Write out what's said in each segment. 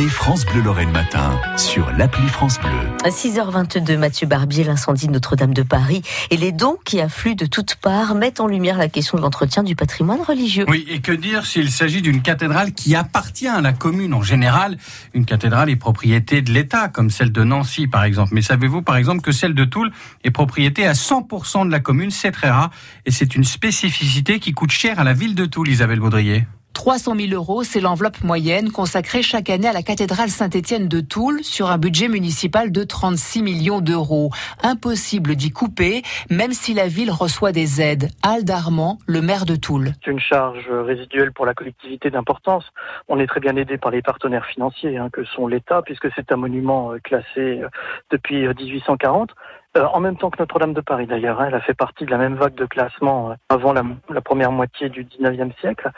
Écoutez France Bleu Lorraine Matin sur l'appli France Bleu. À 6h22, Mathieu Barbier, l'incendie de Notre-Dame de Paris et les dons qui affluent de toutes parts mettent en lumière la question de l'entretien du patrimoine religieux. Oui, et que dire s'il s'agit d'une cathédrale qui appartient à la commune en général? Une cathédrale est propriété de l'État, comme celle de Nancy par exemple. Mais savez-vous par exemple que celle de Toul est propriété à 100% de la commune? C'est très rare et c'est une spécificité qui coûte cher à la ville de Toul, Isabelle Baudrier. 300 000 euros, c'est l'enveloppe moyenne consacrée chaque année à la cathédrale Saint-Étienne de Toul sur un budget municipal de 36 millions d'euros. Impossible d'y couper, même si la ville reçoit des aides. Al Darman, le maire de Toul. C'est une charge résiduelle pour la collectivité d'importance. On est très bien aidé par les partenaires financiers hein, que sont l'État, puisque c'est un monument euh, classé euh, depuis 1840. Euh, en même temps que Notre-Dame de Paris d'ailleurs, hein, elle a fait partie de la même vague de classement euh, avant la, première moitié du 19e siècle,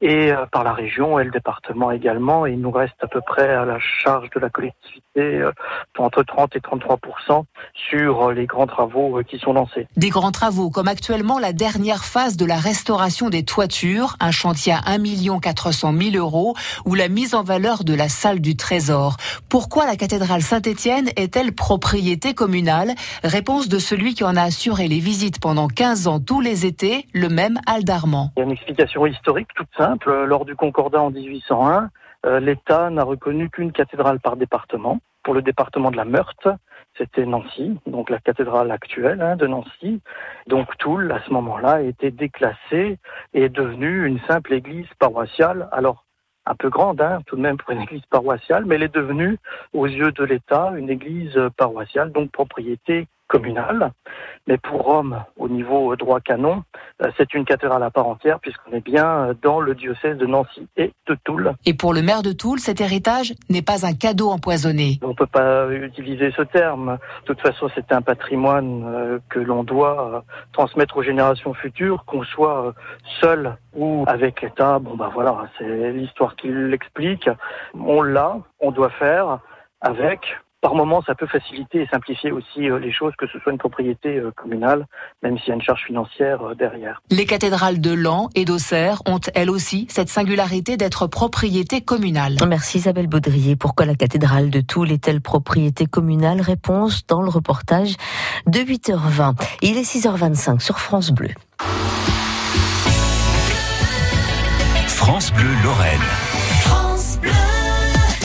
et euh, par la région et le département également. Et il nous reste à peu près à la charge de la collectivité entre 30 et 33% sur les grands travaux qui sont lancés. Des grands travaux comme actuellement la dernière phase de la restauration des toitures, un chantier à 1 400 000 euros, ou la mise en valeur de la salle du Trésor. Pourquoi la cathédrale Saint-Étienne est-elle propriété communale? Réponse de celui qui en a assuré les visites pendant 15 ans tous les étés, le même Aldarman. Il y a une explication historique toute simple. Lors du Concordat en 1801, euh, l'État n'a reconnu qu'une cathédrale par département. Pour le département de la Meurthe, c'était Nancy, donc la cathédrale actuelle hein, de Nancy. Donc Toul, à ce moment-là, a été déclassé et est devenu une simple église paroissiale. Alors, un peu grande, hein, tout de même pour une église paroissiale, mais elle est devenue, aux yeux de l'État, une église paroissiale, donc propriété communale. Mais pour Rome, au niveau droit canon, euh, c'est une cathédrale à part entière puisqu'on est bien dans le diocèse de Nancy et de Toul. Et pour le maire de Toul, cet héritage n'est pas un cadeau empoisonné. On ne peut pas utiliser ce terme. De toute façon, c'est un patrimoine euh, que l'on doit euh, transmettre aux générations futures, qu'on soit seul ou avec l'État. Bon, bah voilà, c'est l'histoire qui l'explique. On l'a, on doit faire avec par moment, ça peut faciliter et simplifier aussi euh, les choses, que ce soit une propriété euh, communale, même s'il y a une charge financière euh, derrière. Les cathédrales de Lens et d'Auxerre ont elles aussi cette singularité d'être propriété communale. Merci Isabelle Baudrier. Pourquoi la cathédrale de Toul est-elle propriété communale? Réponse dans le reportage de 8h20. Il est 6h25 sur France Bleu. France Bleu Lorraine.